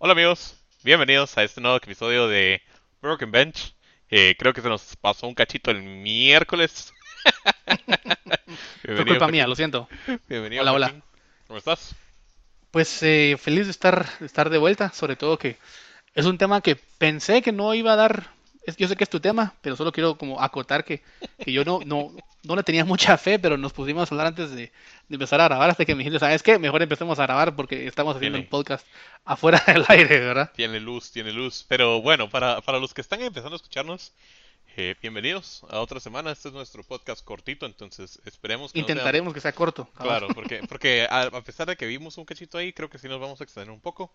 Hola amigos, bienvenidos a este nuevo episodio de Broken Bench. Eh, creo que se nos pasó un cachito el miércoles. Fue culpa mía, lo siento. Bienvenido. Hola, hola. ¿Cómo estás? Pues eh, feliz de estar, de estar de vuelta, sobre todo que es un tema que pensé que no iba a dar. Es- Yo sé que es tu tema, pero solo quiero como acotar que, que yo no, no, no le tenía mucha fe, pero nos pusimos a hablar antes de, de empezar a grabar, hasta que me dijiste, ¿sabes qué? Mejor empecemos a grabar porque estamos haciendo Tiene- el podcast afuera del aire, ¿verdad? Tiene luz, tiene luz. Pero bueno, para, para los que están empezando a escucharnos, eh, bienvenidos a otra semana. Este es nuestro podcast cortito, entonces esperemos que no sea- Intentaremos que sea corto. Claro, porque, porque a, a pesar de que vimos un cachito ahí, creo que sí nos vamos a extender un poco.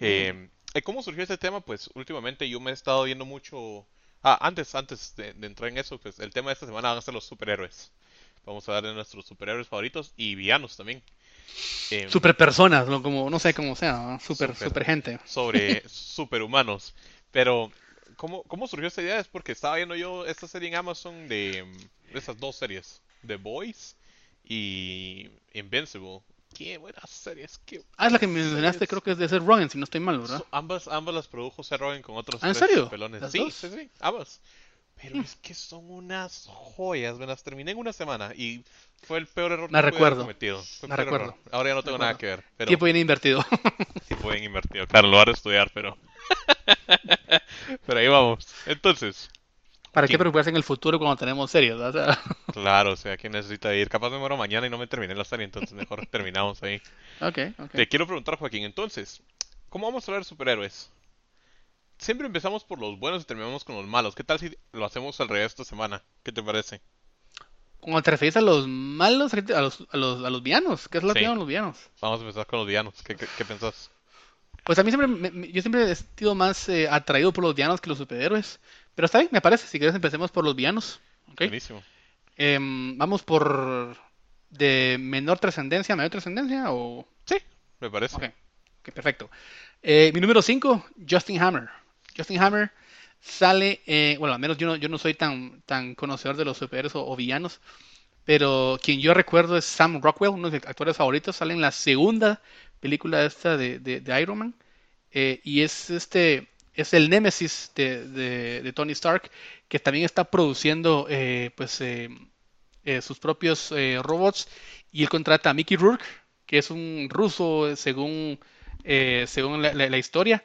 Eh, eh, ¿Cómo surgió este tema? Pues últimamente yo me he estado viendo mucho... Ah, antes, antes de, de entrar en eso, pues el tema de esta semana van a ser los superhéroes. Vamos a darle nuestros superhéroes favoritos y villanos también. Eh, Super personas, ¿no? como, no sé cómo sea, ¿no? super, Super. super gente. sobre superhumanos. Pero, ¿cómo, ¿cómo surgió esta idea? Es porque estaba viendo yo esta serie en Amazon de, de esas dos series, The Boys y Invincible. Qué buenas series, qué Ah, es la que me mencionaste, creo que es de Seth Rogen, si no estoy mal, ¿verdad? So- ambas, ambas las produjo Seth Rogen con otros ¿Ah, en tres serio? pelones. ¿Las Sí, dos? sí, sí, ambas. Pero es que son unas joyas, me las terminé en una semana y fue el peor error que recuerdo. cometido. Fue peor recuerdo. error. Ahora ya no tengo nada que ver, pero Tiempo bien invertido. tiempo bien invertido. Claro, lugar de estudiar, pero... pero ahí vamos. Entonces, ¿Para Sí. qué preocuparse en el futuro cuando tenemos series? O sea, claro, o sea, ¿quién necesita ir? Capaz me muero mañana y no me terminé la serie, entonces mejor terminamos ahí. ok, ok. Te quiero preguntar, Joaquín, entonces, ¿cómo vamos a hablar de superhéroes? Siempre empezamos por los buenos y terminamos con los malos. ¿Qué tal si lo hacemos al revés esta semana? ¿Qué te parece? Cuando te refieres a los malos, a los, a los, a los villanos, ¿qué es lo que Sí. los villanos? Vamos a empezar con los villanos. ¿Qué, qué, qué pensás? Pues a mí siempre, me- me- yo siempre he sido más eh, atraído por los villanos que los superhéroes. Pero está bien, me parece. Si quieres empecemos por los villanos. Buenísimo. Em, Vamos por de menor trascendencia a mayor trascendencia o... Sí, me parece. Ok, perfecto. Eh, mi número 5, Justin Hammer. Justin Hammer sale, eh, bueno, al menos yo no, yo no soy tan, tan conocedor de los superhéroes o, o villanos, pero quien yo recuerdo es Sam Rockwell, uno de mis actores favoritos, sale en la segunda película esta de, de- de Iron Man, eh, y es este, es el némesis de, de- Tony Stark, que también está produciendo eh, pues eh, eh, sus propios robots, y él contrata a Mickey Rourke, que es un ruso según, según la, la- historia,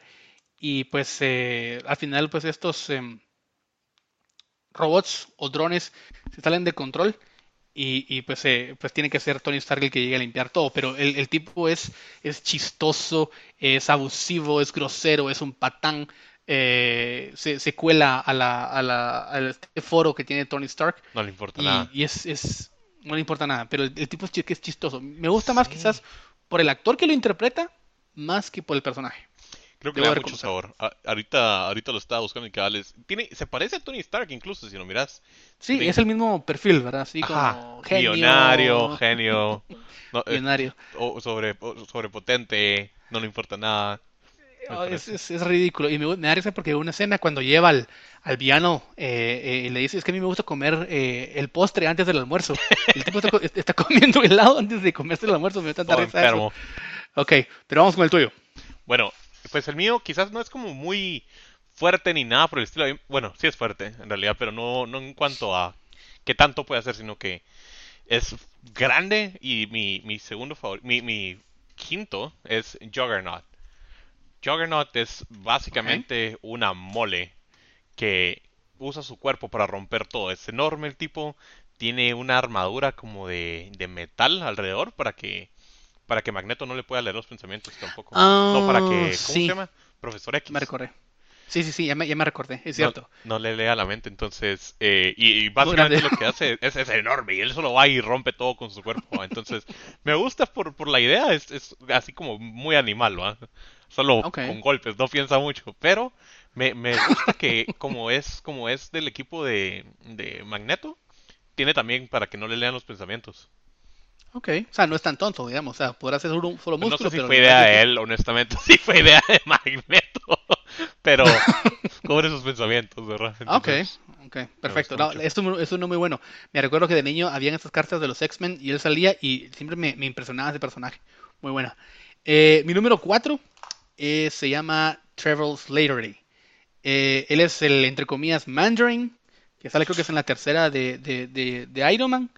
y pues al final pues estos em, robots o drones se salen de control y, y, pues, eh, pues tiene que ser Tony Stark el que llegue a limpiar todo, pero el, el tipo es, es chistoso, es abusivo, es grosero, es un patán, eh, se, se cuela a la, a la, al este foro que tiene Tony Stark No le importa y, nada. y es, es- no le importa nada, pero el, el tipo es, chistoso. Me gusta más quizás por el actor que lo interpreta más que por el personaje. Creo que debo le da mucho sabor. A- ahorita, ahorita lo estaba buscando y cabales. Tiene, se parece a Tony Stark incluso, si lo miras. Sí, es el mismo perfil, ¿verdad? Así Ajá. como genio, Millonario, genio. no, eh, millonario. o sobre, o sobrepotente, no le importa nada. Ah, es, parece. es- es ridículo. Y me, me da risa porque una escena cuando lleva al, al villano eh, eh, y le dice, es que a mí me gusta comer eh, el postre antes del almuerzo. El tipo está, co- está comiendo helado antes de comerse el almuerzo. Me da tanta Todo risa eso. Ok, pero vamos con el tuyo. Bueno, pues el mío quizás no es como muy fuerte ni nada por el estilo. Bueno, sí es fuerte en realidad, pero no, no en cuanto a qué tanto puede hacer, sino que es grande y mi, mi segundo favorito, mi, mi quinto es Juggernaut. Juggernaut es básicamente una mole que usa su cuerpo para romper todo. Es enorme el tipo, tiene una armadura como de, de metal alrededor para que para que Magneto no le pueda leer los pensamientos tampoco. no, para que, ¿cómo Ah, se sí. llama? Profesor X. Me recordé. Sí, sí, sí, ya me, ya me recordé, es cierto. no le lea la mente, entonces, eh, y, y básicamente lo que hace es, es enorme y él solo va y rompe todo con su cuerpo. Entonces, me gusta por, por la idea, es, es así como muy animal, ¿va? Solo con golpes, no piensa mucho, pero me, me gusta que como es, como es del equipo de, de Magneto, tiene también para que no le lean los pensamientos. Ok, o sea, no es tan tonto, digamos, o sea, podrá ser solo, solo Pues no músculo, sé si pero fue idea de él, honestamente, sí fue idea de Magneto, pero cobre sus pensamientos, ¿verdad? Ah, Ok, Entonces, ok, perfecto. No, esto, es muy- esto no es muy bueno. Me recuerdo que de niño habían estas cartas de los X-Men y él salía y siempre me, me impresionaba ese personaje. Muy buena. Eh, mi número 4 eh, se llama Trevor Slattery. Eh, él es el, entre comillas, Mandarin, que sale creo que es en la tercera de, de, de, de Iron Man.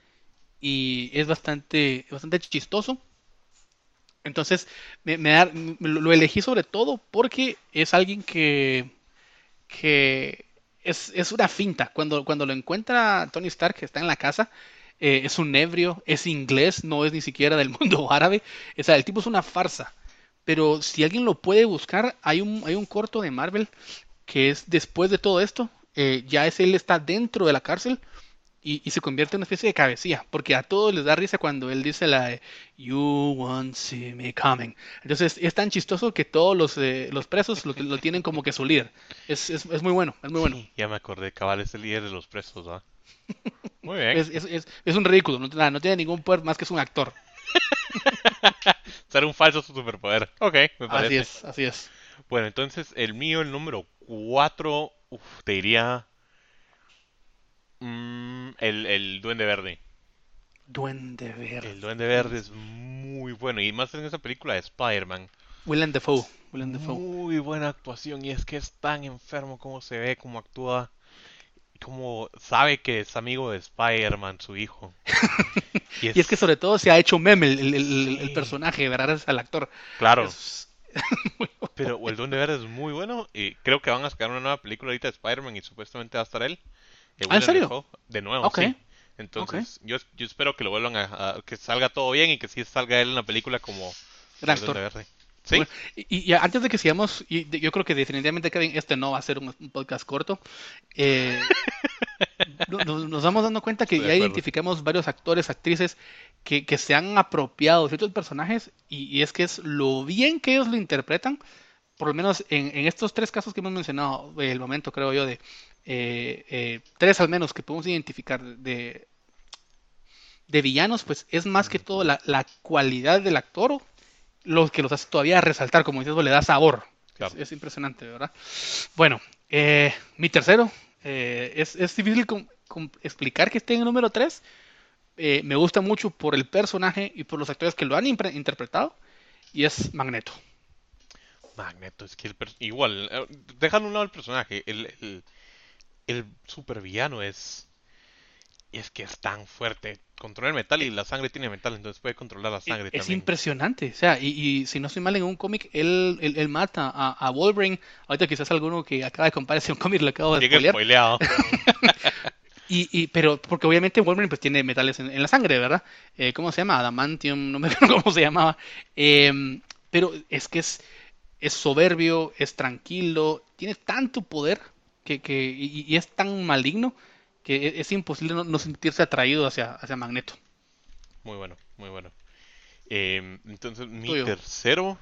Y es bastante, bastante chistoso. Entonces, me, da- lo elegí sobre todo porque es alguien que, que es, es una finta. Cuando, cuando lo encuentra Tony Stark, que está en la casa, eh, es un ebrio, es inglés, no es ni siquiera del mundo árabe. O sea, el tipo es una farsa. Pero si alguien lo puede buscar, hay un, hay un corto de Marvel que es después de todo esto. eh, ya es él está dentro de la cárcel y, y se convierte en una especie de cabecilla, porque a todos les da risa cuando él dice la de You won't see me coming. Entonces es tan chistoso que todos los, eh, los presos lo, lo tienen como que su líder. Es, es, es muy bueno, es muy bueno. Sí, ya me acordé, cabal, es el líder de los presos, ¿ah? Muy bien. Es, es, es, es un ridículo, no, nada, no tiene ningún poder más que es un actor. Ser un falso superpoder. Ok, me parece. Así es, así es. Bueno, entonces el mío, el número 4, te diría mm, el, el Duende Verde. Duende Verde. El Duende Verde es muy bueno y más en esa película de Spider-Man. Willem Dafoe. Willem Dafoe. Muy buena actuación y es que es tan enfermo como se ve, como actúa, como sabe que es amigo de Spider-Man, su hijo. Y es que sobre todo se ha hecho meme el, el- el- el personaje, gracias al actor. Claro, Es- pero el Duende Verde es muy bueno y creo que van a sacar una nueva película ahorita de Spider-Man y supuestamente va a estar él. ¿Ah, en serio? De nuevo, sí. Entonces, yo, yo espero que lo vuelvan a, a- que salga todo bien y que sí salga él en la película como Gran actor. Verde. Sí, Bueno, y, y antes de que sigamos, y yo creo que definitivamente, Kevin, este no va a ser un, un podcast corto. Eh, no- nos, nos vamos dando cuenta que Estoy ya identificamos varios actores, actrices que, que se han apropiado de ciertos personajes y, y es que es lo bien que ellos lo interpretan, por lo menos en, en estos tres casos que hemos mencionado, el momento creo yo de eh, eh, tres al menos que podemos identificar de, de villanos, pues es más que todo la, la cualidad del actor lo que los hace todavía resaltar, como dices, le da sabor. Claro. Es, es impresionante, ¿verdad? Bueno, eh, mi tercero, es, es difícil explicar que esté en el número 3. me gusta mucho por el personaje y por los actores que lo han interpretado, y es Magneto. Magneto, es que el igual, dejando a un lado el personaje, el, el, el supervillano es, es que es tan fuerte. Controla el metal y la sangre tiene metal, entonces puede controlar la sangre es también. impresionante, o sea, y, y si no estoy mal en un cómic, él, él, él mata a, a Wolverine. Ahorita quizás alguno que acaba de comprar ese un cómic lo acabo de Llega spoileado. Y, y, pero, porque obviamente Wolverine pues tiene metales en, en la sangre, ¿verdad? Eh, ¿cómo se llama? Adamantium, no me acuerdo cómo se llamaba. Em, pero es que es, es soberbio, es tranquilo, tiene tanto poder que, que, y, y es tan maligno que es, es imposible no, no sentirse atraído hacia, hacia Magneto. Muy bueno, muy bueno. Eh, entonces, mi Tuyo. tercero,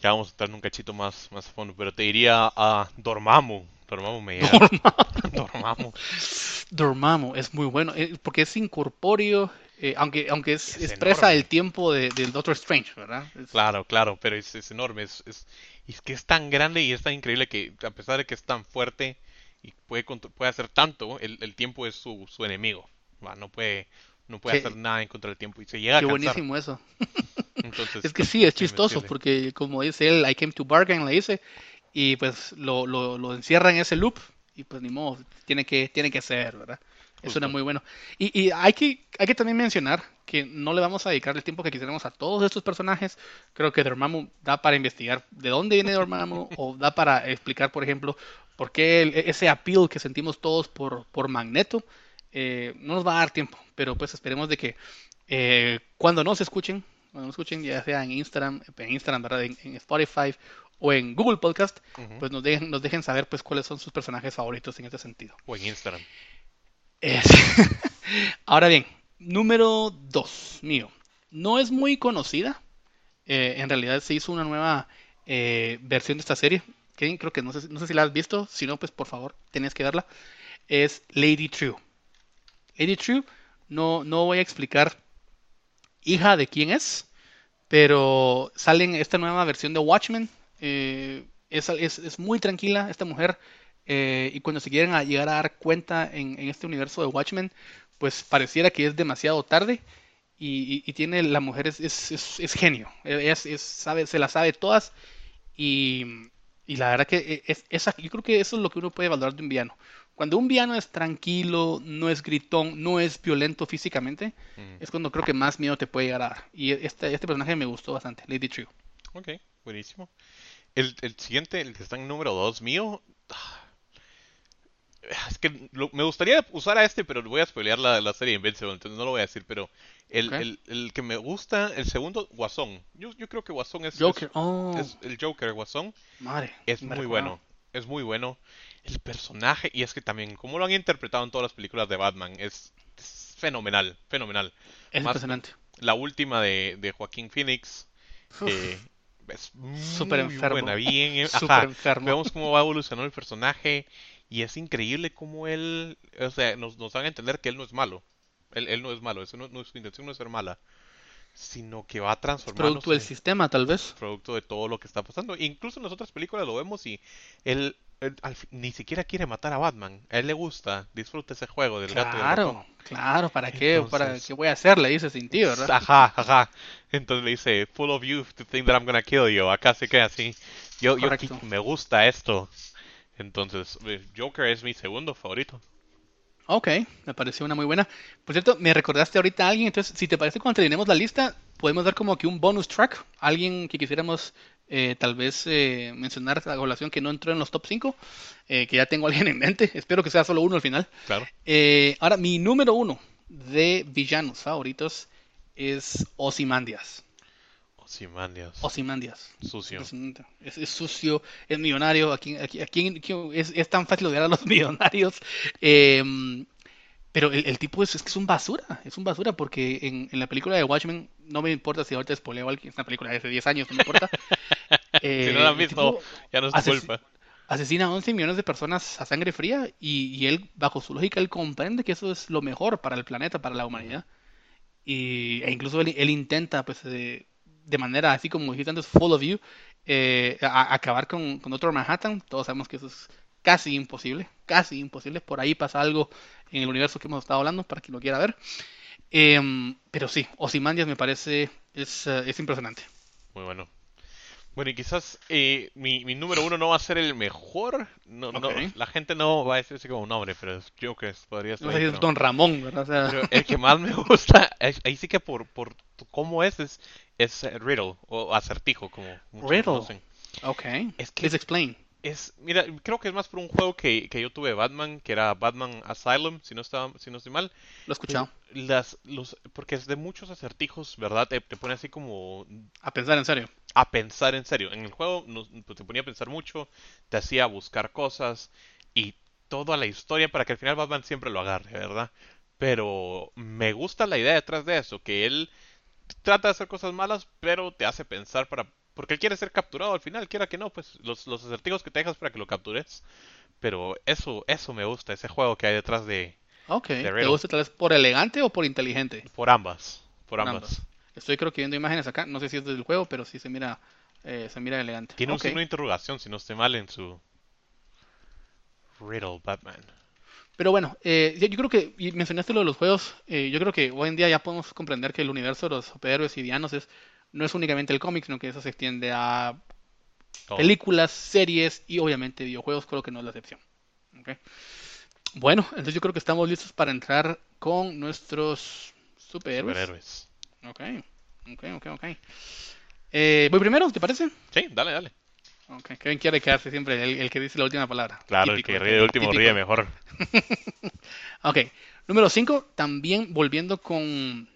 ya vamos a estar en un cachito más, más a fondo, pero te diría a Dormammu. Dormammu me llega. Dormammu. Dormammu es muy bueno, eh, porque es incorpóreo, eh, aunque, aunque es, Es expresa enorme. el tiempo de, del Doctor Strange, ¿verdad? Es- Claro, claro, pero es, es enorme. Es, y es que es tan grande y es tan increíble que, a pesar de que es tan fuerte y puede, puede hacer tanto, el, el tiempo es su, su enemigo. No puede, no puede Qué- hacer nada en contra del tiempo y se llega a Qué cansar. buenísimo eso. Entonces, Es que sí, es chistoso, porque como dice él, I came to bargain, le dice, y pues lo, lo, lo encierra en ese loop, y pues ni modo, tiene que, tiene que ser, ¿verdad? Era muy bueno. Y, y hay, que, hay que también mencionar que no le vamos a dedicar el tiempo que quisiéramos a todos estos personajes. Creo que Dormammu da para investigar de dónde viene Dormammu, o da para explicar, por ejemplo, por qué el- ese appeal que sentimos todos por, por Magneto. Eh, no nos va a dar tiempo, pero pues esperemos de que eh, cuando nos escuchen, cuando nos escuchen, ya sea en Instagram, en Instagram, ¿verdad? En, en Spotify o en Google Podcast, pues nos dejen, nos dejen saber pues cuáles son sus personajes favoritos en este sentido. O en Instagram. Es- Ahora bien, número 2 mío. No es muy conocida. Eh, en realidad se hizo una nueva eh, versión de esta serie. Creo que no sé, si- no sé si la has visto. Si no, pues por favor, tenías que verla. Es Lady True. Lady True, no, no voy a explicar hija de quién es, pero sale en esta nueva versión de Watchmen. Eh, es, es- es muy tranquila esta mujer. Eh, y cuando se quieren a llegar a dar cuenta en, en este universo de Watchmen, pues pareciera que es demasiado tarde. y, y- y tiene, la mujer es, es, es- es genio, es, es- sabe, se la sabe todas y, y la verdad que es, esa, yo creo que eso es lo que uno puede valorar de un villano. Cuando un villano es tranquilo, no es gritón, no es violento físicamente, Mm. es cuando creo que más miedo te puede llegar a dar. Y este, este personaje me gustó bastante, Lady Trio. Ok, buenísimo. El, el siguiente, el que está en número 2 mío. Es que lo- me gustaría usar a este, pero voy a spoilear la, la serie Invincible, entonces no lo voy a decir. Pero el, Ok. el, el que me gusta, el segundo, Guasón. Yo, yo creo que Guasón es, es- Joker, oh, es el Joker, Guasón. madre, Es muy recordaba. bueno. Es muy bueno. El personaje, y es que también, como lo han interpretado en todas las películas de Batman, es, es fenomenal, fenomenal. Es Más- impresionante. La última de, de Joaquín Phoenix eh, es muy enfermo. buena, bien, ajá. enfermo. Vemos cómo va evolucionando el personaje y es increíble cómo él, o sea, nos, nos dan a entender que él no es malo. Él, él no es malo, eso no, no- su intención no es ser mala, sino que va Es producto del sistema, tal vez. producto de todo lo que está pasando. Incluso en las otras películas lo vemos y él, él al fi- ni siquiera quiere matar a Batman. A él le gusta, disfruta ese juego del gato el ratón. Claro, claro, ¿para qué? ¿Para Entonces- qué voy a hacer? Le dice sin ti, ¿verdad? Ajá, ajá. Entonces le dice, full of you to think that I'm gonna kill you. Acá se queda así. Yo, yo Correcto. me gusta esto. Entonces, eh, Joker es mi segundo favorito. Ok, me pareció una muy buena. Por cierto, me recordaste ahorita a alguien, entonces si te parece cuando terminemos la lista, podemos dar como que un bonus track, alguien que quisiéramos eh, tal vez eh, mencionar a colación que no entró en los top 5, que ya tengo a alguien en mente, espero que sea solo uno al final. Claro. Eh, ahora, mi número uno de villanos favoritos es Ozymandias. Ozymandias. Ozymandias. Sucio. Es, es sucio, es millonario. Aquí, aquí, aquí- es, es tan fácil odiar a los millonarios. Eh, pero el, el tipo es, es que es un basura. Es un basura porque en, en la película de Watchmen, no me importa si ahorita spoileo algo, es una película de hace 10 años, no me importa. Si no la han Eh, visto, ya no es ases- culpa. asesina a 11 millones de personas a sangre fría y, y él, bajo su lógica, él comprende que eso es lo mejor para el planeta, para la humanidad. Y, e incluso él, él intenta, pues, de manera así como dijiste antes, full of you, eh, a- acabar con, con otro Manhattan. Todos sabemos que eso es casi imposible, casi imposible. Por ahí pasa algo en el universo que hemos estado hablando, para quien lo quiera ver. Em, pero sí, Ozymandias me parece, es, eh, es impresionante. Muy bueno. Bueno, y quizás eh, mi, mi número uno no va a ser el mejor. No, no, la gente no va a decirse como un nombre, pero es Joker podría ser. No sé es Don Ramón, ¿verdad? O sea, Pero el que más me gusta, es- ahí sí que por, por cómo es, es, es eh, Riddle o acertijo, como muchos Riddle. conocen. ok. Es que Please explain. es, mira, creo que es más por un juego que, que yo tuve de Batman, que era Batman Asylum, si no estaba, si no estoy mal. Lo he escuchado. Las, los, porque es de muchos acertijos, ¿verdad? Te, te pone así como A pensar en serio. A pensar en serio. En el juego nos- pues, te ponía a pensar mucho, te hacía buscar cosas y toda la historia para que al final Batman siempre lo agarre, ¿verdad? Pero me gusta la idea detrás de eso, que él trata de hacer cosas malas, pero te hace pensar para... Porque él quiere ser capturado al final, quiera que no, pues los, los acertijos que te dejas para que lo captures. Pero eso, eso me gusta, ese juego que hay detrás de... Ok. De ¿Te gusta tal vez por elegante o por inteligente? Por ambas, por Por ambas. ambas. Estoy creo que viendo imágenes acá. No sé si es del juego, pero sí se mira, eh, se mira elegante. Tiene un Ok. signo de interrogación, si no estoy mal, en su... Riddle Batman. Pero bueno, eh, yo creo que, y mencionaste lo de los juegos, eh, yo creo que hoy en día ya podemos comprender que el universo de los superhéroes y villanos es, no es únicamente el cómic, sino que eso se extiende a películas, series y obviamente videojuegos, creo que no es la excepción. Ok. Bueno, entonces yo creo que estamos listos para entrar con nuestros superhéroes. Superhéroes. Ok, ok, ok, ok. Eh, ¿Voy primero, te parece? Sí, dale, dale. Ok, Kevin quiere quedarse siempre el, el que dice la última palabra. Claro, Típico, el que ríe de último típico. ríe mejor. Ok, número 5, también volviendo con,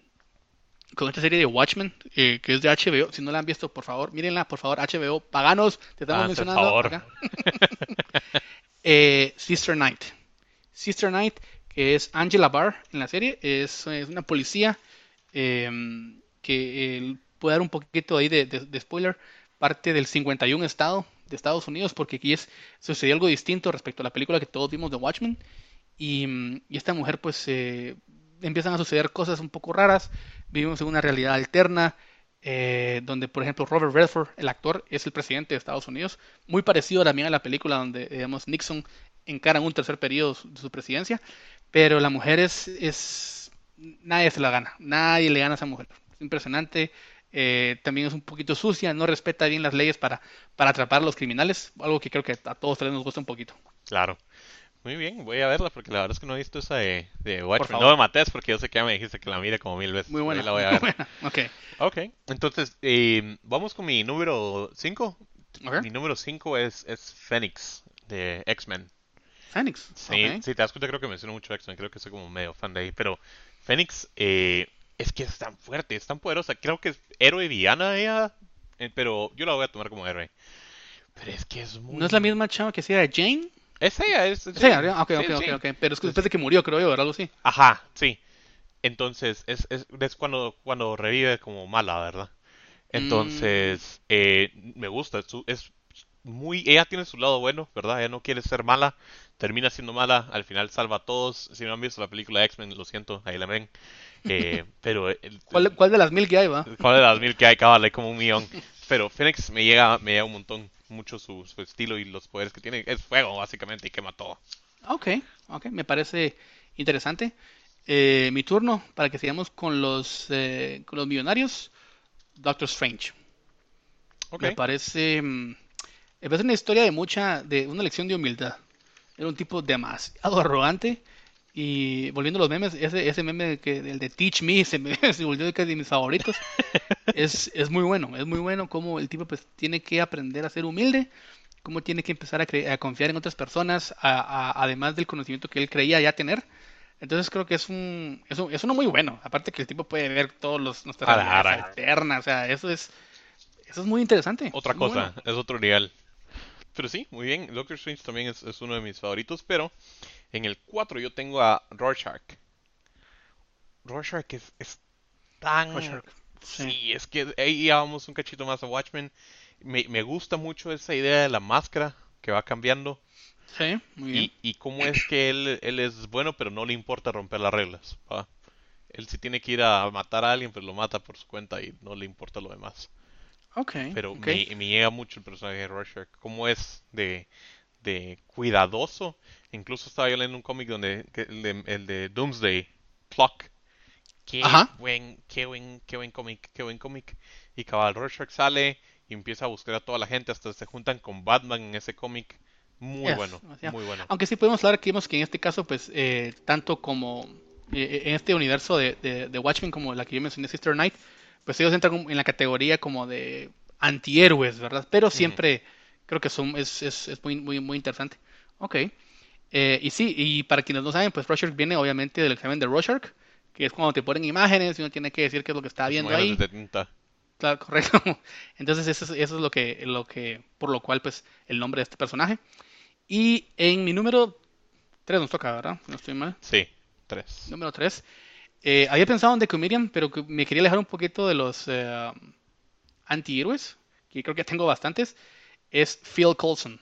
con esta serie de Watchmen, eh, que es de HBO. Si no la han visto, por favor, mírenla, por favor, HBO, paganos, te estamos el mencionando. favor. acá. Eh, Sister Knight. Sister Knight, que es Angela Barr en la serie, es, es una policía eh, que eh, puede dar un poquito ahí de, spoiler, parte del 51 estado de Estados Unidos, porque aquí es, sucedió algo distinto respecto a la película que todos vimos de Watchmen. Y, mm, esta mujer, pues, eh, empiezan a suceder cosas un poco raras. Vivimos en una realidad alterna, eh, donde, por ejemplo, Robert Redford, el actor, es el presidente de Estados Unidos. Muy parecido también a la película donde, digamos, Nixon encara un tercer periodo de su presidencia. Pero la mujer es, es nadie se la gana, nadie le gana a esa mujer. Es impresionante. Eh, también es un poquito sucia, no respeta bien las leyes para, para atrapar a los criminales, algo que creo que a todos nos gusta un poquito. Claro. Muy bien, voy a verla porque la verdad es que no he visto esa de, de Watchmen. No me mates porque yo sé que ya me dijiste que la mire como mil veces. Muy buena. Ahí la voy a muy ver. buena. Ok. Ok, entonces eh, vamos con mi número 5. Ok. Mi número 5 es, es Phoenix de X-Men. Phoenix. Sí, ok. sí, te das cuenta, creo que menciono mucho X-Men, creo que soy como medio fan de ahí, pero Phoenix eh, es que es tan fuerte, es tan poderosa, creo que es héroe villana ella, eh, pero yo la voy a tomar como héroe. Pero es que es muy... ¿No es la misma chava que sea Jane? Es ella, es... Sí, ok, sí, ok, ok, sí. ok. Pero es que después de que murió, creo yo, ¿verdad? Algo así. Ajá, sí. Entonces, es, es, es cuando, cuando revive como mala, ¿verdad? Entonces, eh, me gusta, es, es muy, ella tiene su lado bueno, ¿verdad? Ella no quiere ser mala, termina siendo mala, al final salva a todos. Si no han visto la película de X-Men, lo siento, ahí la ven. Eh, pero el, ¿Cuál, cuál de las mil que hay, va? ¿Cuál de las mil que hay? Cabal, hay como un millón. Pero Phoenix me llega, me llega un montón, mucho su, su estilo y los poderes que tiene. Es fuego, básicamente, y quema todo. Ok, ok, me parece interesante. Eh, mi turno para que sigamos con los, eh, con los millonarios. Doctor Strange. Ok. Me parece, mm, me parece una historia de mucha, de una lección de humildad. Era un tipo demasiado arrogante. Y volviendo a los memes, ese, ese meme que, el de Teach Me se, me, se volvió de mis favoritos. es, es muy bueno, es muy bueno como el tipo pues tiene que aprender a ser humilde, cómo tiene que empezar a, a confiar en otras personas, a- a- además del conocimiento que él creía ya tener. Entonces creo que es un, es un- es uno muy bueno. Aparte que el tipo puede ver todos los nuestras alternas, o sea, eso es, eso es muy interesante. Otra cosa, bueno. es otro nivel. Pero sí, muy bien. Doctor Strange también es, es uno de mis favoritos. Pero en el 4 yo tengo a Rorschach. Rorschach es, es tan. Rorschach, Sí, sí. es que ahí ya vamos un cachito más a Watchmen. Me, me gusta mucho esa idea de la máscara que va cambiando. Sí, muy bien. Y, y cómo es que él, él es bueno, pero no le importa romper las reglas. ¿va? Él si tiene que ir a matar a alguien, pues lo mata por su cuenta y no le importa lo demás. Ok, Pero me, me llega mucho el personaje de Rorschach. Cómo es de, de cuidadoso. Incluso estaba yo leyendo un cómic donde el, de, el de Doomsday Clock. Qué Ajá. buen, qué buen, qué buen cómic, qué buen cómic. Y cabal Rorschach sale y empieza a buscar a toda la gente. Hasta se juntan con Batman en ese cómic. Muy Yes, bueno, muy bueno. Aunque sí podemos hablar que vemos que en este caso, pues, eh, tanto como eh, en este universo de, de, de Watchmen, como la que yo mencioné, Sister Night, pues ellos entran en la categoría como de antihéroes, ¿verdad? Pero siempre creo que son, es, es, es muy, muy, muy interesante. Ok. Eh, y sí, y para quienes no saben, pues Rorschach viene obviamente del examen de Rorschach, que es cuando te ponen imágenes y uno tiene que decir qué es lo que está viendo ahí. de tinta. Claro, correcto. Entonces eso es, eso es lo que, lo que, por lo cual, pues, el nombre de este personaje. Y en mi número 3 nos toca, ¿verdad? No estoy mal. Sí, tres. Número 3. Había pensado en The Comedian, pero me quería alejar un poquito de los eh, antihéroes, que creo que tengo bastantes. Es Phil Coulson.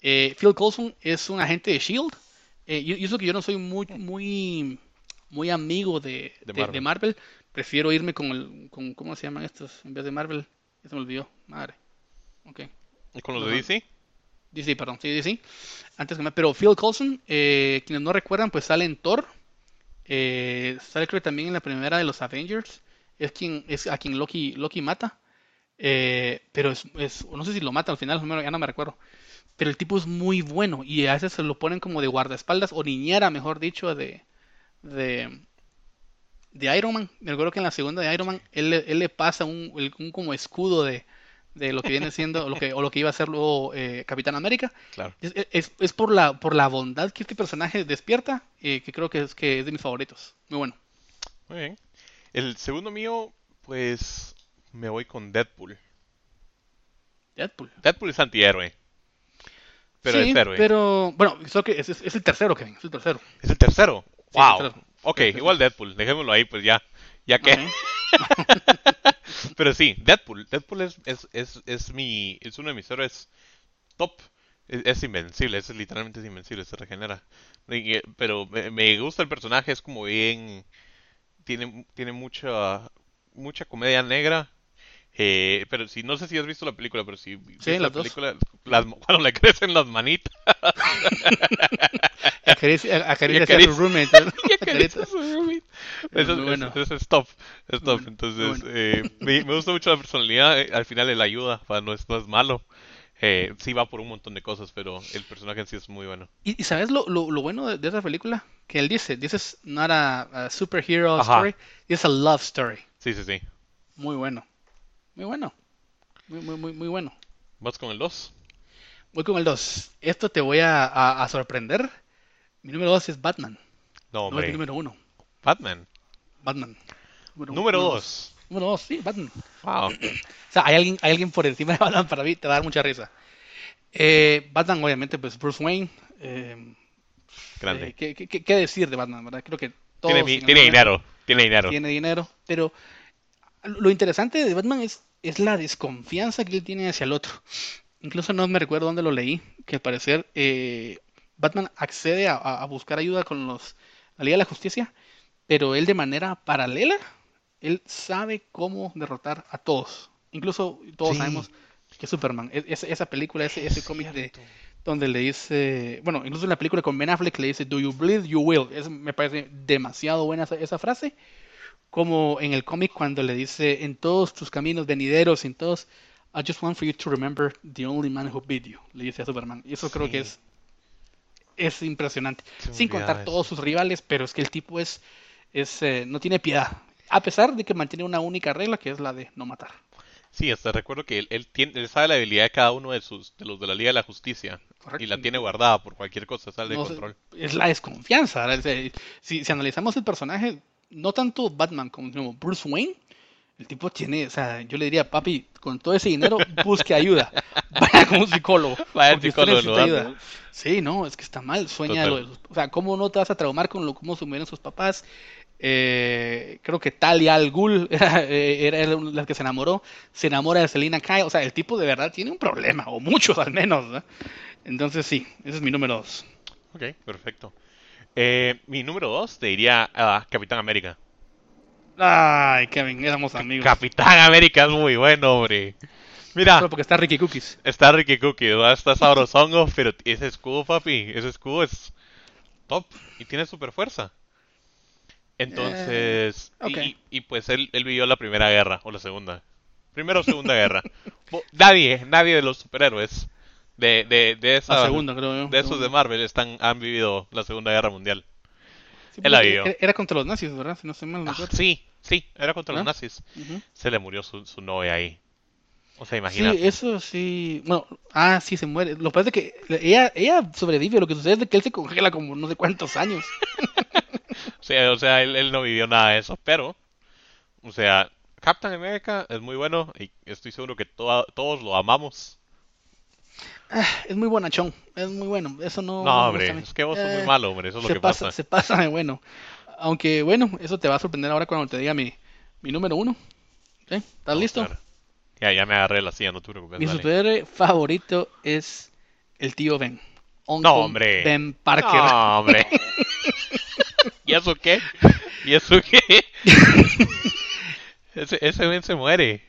Eh, Phil Coulson es un agente de S.H.I.E.L.D. Eh, y eso que yo no soy muy, muy, muy amigo de, De de- de Marvel. Marvel. Prefiero irme con el, con, ¿cómo se llaman estos? En vez de Marvel, ya se me olvidó. Madre. Ok. ¿Y con los de. DC? DC, perdón, sí, DC. Antes que me, pero Phil Coulson, eh, quienes no recuerdan, pues sale en Thor. Eh, sale que también en la primera de los Avengers. Es quien es a quien Loki, Loki mata. Eh, pero es, es- no sé si lo mata al final, ya no me recuerdo. Pero el tipo es muy bueno y a veces se lo ponen como de guardaespaldas o niñera, mejor dicho, de, de, de Iron Man. Me acuerdo que en la segunda de Iron Man él, le- él le pasa un, un como escudo de, de lo que viene siendo lo que, o lo que iba a ser luego eh, Capitán América. Claro. Es, es- es por la, por la bondad que este personaje despierta, eh, que creo que es, que es de mis favoritos. Muy bueno. Muy bien. El segundo mío, pues me voy con Deadpool. Deadpool. Deadpool es antihéroe. Pero Sí, es héroe. pero bueno, que es, es- el tercero, Kevin, es el tercero. Es el tercero. Sí, Wow. el tercero. Ok, igual Deadpool. Dejémoslo ahí, pues ya. Ya que. Pero sí, Deadpool. Deadpool es, es, es, es mi. Es uno de mis héroes top. Es, invencible, es literalmente es invencible, se regenera. Eh, Pero me, me gusta el personaje, es como bien. Tiene, tiene mucha. Mucha comedia negra. Eh, pero si no sé si has visto la película, pero si viste la dos. película, las, cuando le crecen las manitas Acaricia, acaricia a su roommate. Acaricia. a su roommate. Eso, es- bueno. eso es stop, stop. Bueno, Entonces, bueno. eh, me, me gusta mucho la personalidad. eh, Al final él ayuda, no es, no es malo. Eh, sí va por un montón de cosas, pero el personaje en sí es muy bueno. ¿Y, y sabes lo, lo, lo bueno de, de esa película? Que él dice, this is not a, a superhero Ajá. story, it's a love story. Sí, sí, sí. Muy bueno. Muy bueno. Muy, muy, muy, muy bueno. ¿Vas con el 2? Voy con el 2. Esto te voy a, a- a sorprender. Mi número 2 es Batman. No, No es mi hombre. número 1. Batman. Batman. Número 2. Número 2, sí, Batman. Wow. O sea, hay alguien, hay alguien por encima de Batman para mí, te va a dar mucha risa. Eh, Batman, obviamente, pues Bruce Wayne. eh, Grande. eh, ¿qué, qué- qué- decir de Batman, verdad? Creo que todos tiene, tiene dinero. Tiene dinero. Tiene dinero, pero lo interesante de Batman es, es la desconfianza que él tiene hacia el otro. Incluso no me recuerdo dónde lo leí, que al parecer eh, Batman accede a, a- buscar ayuda con los, la Liga de la Justicia, pero él de manera paralela, él sabe cómo derrotar a todos. Incluso todos Sí. sabemos que Superman, e- esa, esa película, ese, ese cómic de donde le dice, bueno, incluso en la película con Ben Affleck le dice, Do you bleed, you will. Es, me parece demasiado buena esa, esa frase. Como en el cómic cuando le dice, en todos tus caminos venideros, en todos, I just want for you to remember the only man who beat you. Le dice a Superman. Y eso creo que es, es impresionante. Sin contar eso. todos sus rivales, pero es que el tipo es, es eh, no tiene piedad. A pesar de que mantiene una única regla, que es la de no matar. Sí, hasta recuerdo que él, él tiene, él sabe la habilidad de cada uno de sus de los de la Liga de la Justicia Correcto. y la tiene guardada por cualquier cosa, sale de No control. es la desconfianza. Si, si analizamos el personaje, no tanto Batman como como Bruce Wayne, el tipo tiene, o sea, yo le diría, papi, con todo ese dinero, busque ayuda. Vaya con un psicólogo. Vaya porque usted psicólogo, necesita ¿no? ayuda. Sí, no, es que está mal. Sueña, lo de los- o sea, ¿cómo no te vas a traumar con lo cómo se murieron sus papás? Eh, creo que Talia al Ghul era, eh, era la que se enamoró, se enamora de Selina Kyle. O sea, el tipo de verdad tiene un problema, o muchos al menos. ¿no? Entonces, sí, ese es mi número dos. Ok, perfecto. Eh, mi número 2 te diría a Capitán América. Ay, Kevin, éramos amigos. Capitán América es muy bueno, hombre. Mira, Solo porque está Ricky Cookies. está Ricky Cookie, ¿verdad? está sabrosongo, pero ese escudo, papi, ese escudo es top y tiene super fuerza. Entonces, Eh, y, y pues él, él vivió la primera guerra, o la segunda. Primera o segunda guerra. Nadie, nadie de los superhéroes de, de, de, esa, La segunda, creo yo. de esos de. Marvel están, han vivido la segunda guerra mundial. Sí, él la porque vivió. era, contra los nazis, ¿verdad? Si no estoy mal, no Ah, sí, sí, era contra los ¿Ah? nazis. Se le murió su, su novia ahí. O sea, Sí, imagínate. eso sí. Bueno, ah, sí, se muere. Lo que pasa es que ella, ella sobrevive. Lo que sucede es que él se congela como no sé cuántos años. O sea, o sea, él, él no vivió nada de eso, pero, o sea, Captain America es muy bueno y estoy seguro que toda- todos lo amamos. Ah, es muy bonachón. Es muy bueno. Eso no. No, no hombre, es que vos sos Eh, muy malo, hombre, eso es lo que pasa, pasa. se pasa de bueno. Aunque bueno, eso te va a sorprender ahora cuando te diga mi, mi número uno. ¿Sí? ¿Estás Vamos listo? Ya, ya me agarré la silla, no te preocupes, Mi superhéroe favorito es el tío Ben. Uncle No, hombre. Ben Parker. No, hombre. ¿Y eso qué? ¿Y eso qué? ese, ese Ben se muere.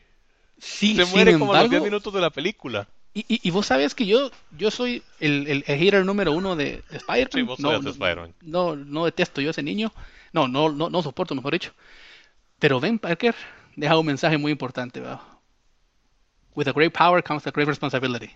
Sí, Se muere como a los 10 embargo, minutos de la película. Y, y, y vos sabes que yo, yo soy el, el, el hater número uno de, de Spider-Man. Sí, vos no, no, Spider-Man. no, no detesto yo a ese niño. No, no, no, no soporto, mejor dicho. Pero Ben Parker deja un mensaje muy importante, ¿verdad? With a great power comes a great responsibility.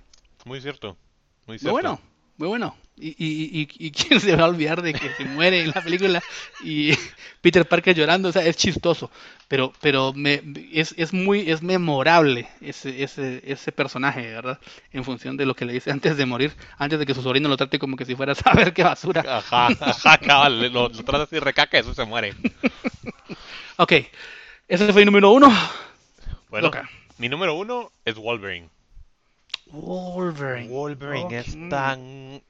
Muy cierto. Muy cierto. bueno, muy bueno. Y, y, y, y quién se va a olvidar de que se muere en la película y Peter Parker llorando, o sea, es chistoso, pero, pero me, es, es muy, es memorable ese, ese, ese personaje, ¿verdad? En función de lo que le dice antes de morir, antes de que su sobrino lo trate como que si fuera a saber qué basura. Ajá, ajá, cabal, lo, lo trata así recaca y eso se muere. Ok, ese fue el número uno. Bueno, Loca. mi número uno es Wolverine. Wolverine. Wolverine es Ok. tan,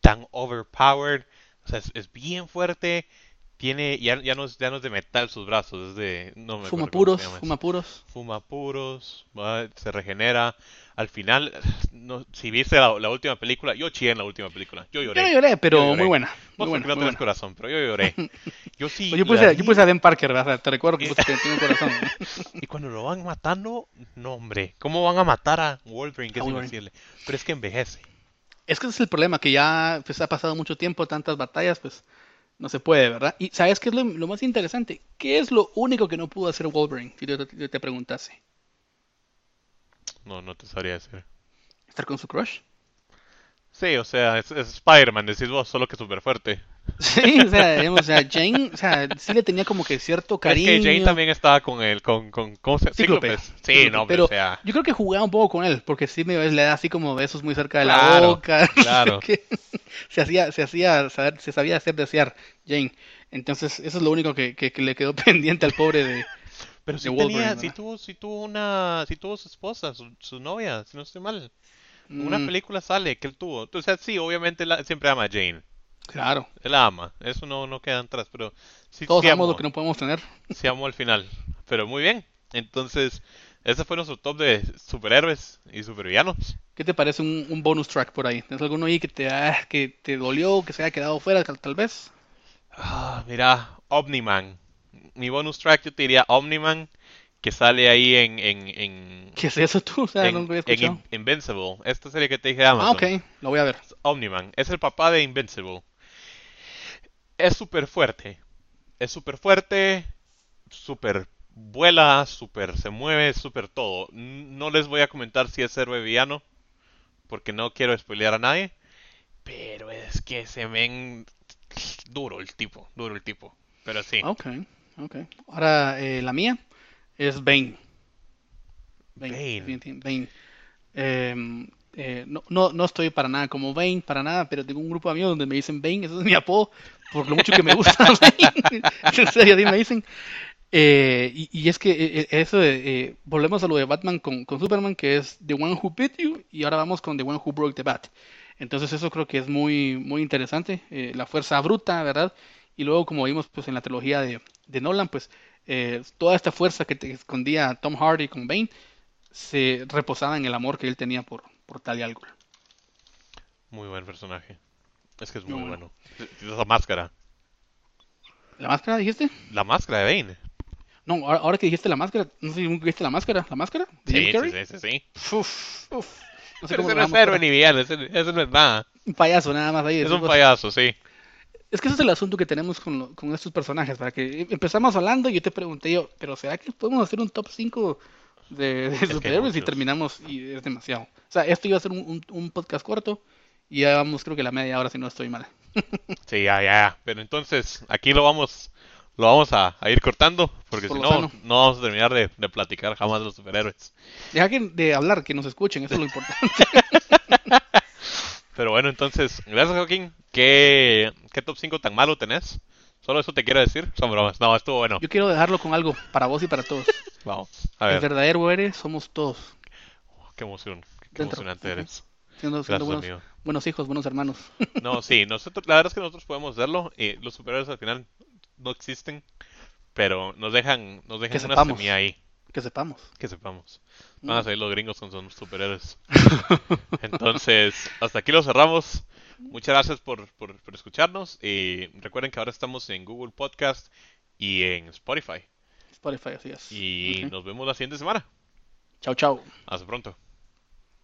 tan overpowered, o sea, es, es bien fuerte, tiene, ya, ya, no es, ya no es de metal sus brazos, es de, no me Fuma puros, fuma puros. Fuma puros, va, se regenera, al final, no, si viste la, la última película, yo chillé en la última película, yo Yo lloré. no lloré, pero Yo lloré. muy buena. Vos Muy buena, no tenés buena. corazón, pero yo lloré. Yo sí. Yo puse, yo a Ben Parker, ¿verdad? Te recuerdo que puse que tiene un corazón. Y cuando lo van matando, no hombre, ¿cómo van a matar a Wolverine que es Wolverine. invencible? Pero es que envejece. Es que ese es el problema, que ya pues, ha pasado mucho tiempo, tantas batallas, pues No se puede, ¿verdad? Y ¿sabes qué es lo, lo más interesante? ¿Qué es lo único que no pudo hacer Wolverine? Si yo te, yo te preguntase. No, no te sabría decir. ¿Estar con su crush? Sí, o sea, es, es Spider-Man, decís vos, solo que súper fuerte. Sí, o sea, digamos, o sea, Jane, o sea, sí le tenía como que cierto Es cariño. que Jane también estaba con el, con, con, ¿cómo se Cíclope. Sí, Cíclope. no, pero o sea, yo creo que jugaba un poco con él, porque sí me le da así como besos muy cerca de la boca. claro. que se hacía, se hacía saber, se sabía hacer desear Jane. Entonces, eso es lo único que, que- que le quedó pendiente al pobre de. Pero sí tenía, sí tuvo, sí tuvo una, sí tuvo su esposa, su, su novia, si no estoy mal. Una Mm, película sale que él tuvo. O sea, sí, obviamente la- siempre ama a Jane. claro. Él la ama, eso no, no queda atrás, pero sí, Todos sí amamos amó, lo que no podemos tener. sí amó al final. Pero muy bien, entonces, ese fue nuestro top de superhéroes y supervillanos. ¿Qué te parece un, un bonus track por ahí? ¿Tienes alguno ahí que te, ah, que te dolió, que se haya quedado fuera, tal, tal vez? Ah, mira, Omniman. Mi bonus track yo te diría Omniman, que sale ahí en, en, en, ¿Qué es eso tú? O sea, en, no lo había en escuchado. Invincible. Esta serie que te dije de Ah, Amazon. ok, lo voy a ver. Omniman. Es el papá de Invincible. Es súper fuerte. Es súper fuerte, súper vuela, súper se mueve, súper todo. No les voy a comentar si es héroe villano, porque no quiero spoilear a nadie. Pero es que se ven duro el tipo, duro el tipo. Pero sí. Ok, ok. Ahora, eh, la mía es Bane. Bane. Bane. Bane. Eh, eh, no, no, no estoy para nada como Bane, para nada, pero tengo un grupo de amigos donde me dicen Bane, ese es mi apodo, por lo mucho que me gusta Bane. En serio, me dicen. Eh, y, y es que eso de, eh, volvemos a lo de Batman con, con Superman, que es The One Who Beat You, y ahora vamos con The One Who Broke the Bat. Entonces eso creo que es muy, muy interesante, la fuerza bruta, ¿verdad? Y luego, como vimos pues en la trilogía de, de Nolan, pues eh, toda esta fuerza que te escondía Tom Hardy con Bane se reposaba en el amor que él tenía por, por Talia al Ghul. Muy buen personaje. Es que es Muy muy bueno. bueno. Esa máscara. ¿La máscara dijiste? La máscara de Bane. No, ahora, ahora que dijiste la máscara, no sé si dijiste la máscara, ¿la máscara? ¿De Jim Sí, sí, sí, sí, sí. Uf, uf. No sé Pero cómo ese no es héroe ni villano, ese, ese no es nada. Un payaso nada más ahí. Es un payaso, sí. Es que ese es el asunto que tenemos con, lo- con estos personajes. Para que empezamos hablando y yo te pregunté yo, pero ¿será que podemos hacer un top 5 de, superhéroes y terminamos y es demasiado? O sea, esto iba a ser un, un- un podcast corto y ya vamos creo que la media hora si no estoy mal. Sí, ya, ya. Pero entonces, aquí lo vamos, lo vamos a, a ir cortando, porque Por si no, sano. no vamos a terminar de, de platicar jamás de los superhéroes. Deja que, de hablar, que nos escuchen, eso es lo importante. Pero bueno, entonces, gracias Joaquín. ¿Qué, qué top 5 tan malo tenés? Solo eso te quiero decir. Son bromas. No, estuvo bueno. Yo quiero dejarlo con algo para vos y para todos. Vamos. A El ver, verdadero héroe somos todos. qué emoción. Qué Dentro. emocionante eres. Siendo, siendo Gracias, buenos, buenos hijos, buenos hermanos. No, sí, nosotros, la verdad es que nosotros podemos hacerlo y los superhéroes al final no existen, pero nos dejan, nos dejan Que una sepamos. semilla ahí, que sepamos. que sepamos. Van a Mm. salir los gringos con sus superhéroes. Entonces, hasta aquí lo cerramos. Muchas gracias por, por, por escucharnos y recuerden que ahora estamos en Google Podcast y en Spotify. Spotify, así es. Y nos vemos la siguiente semana. Chao, chao. Hasta pronto.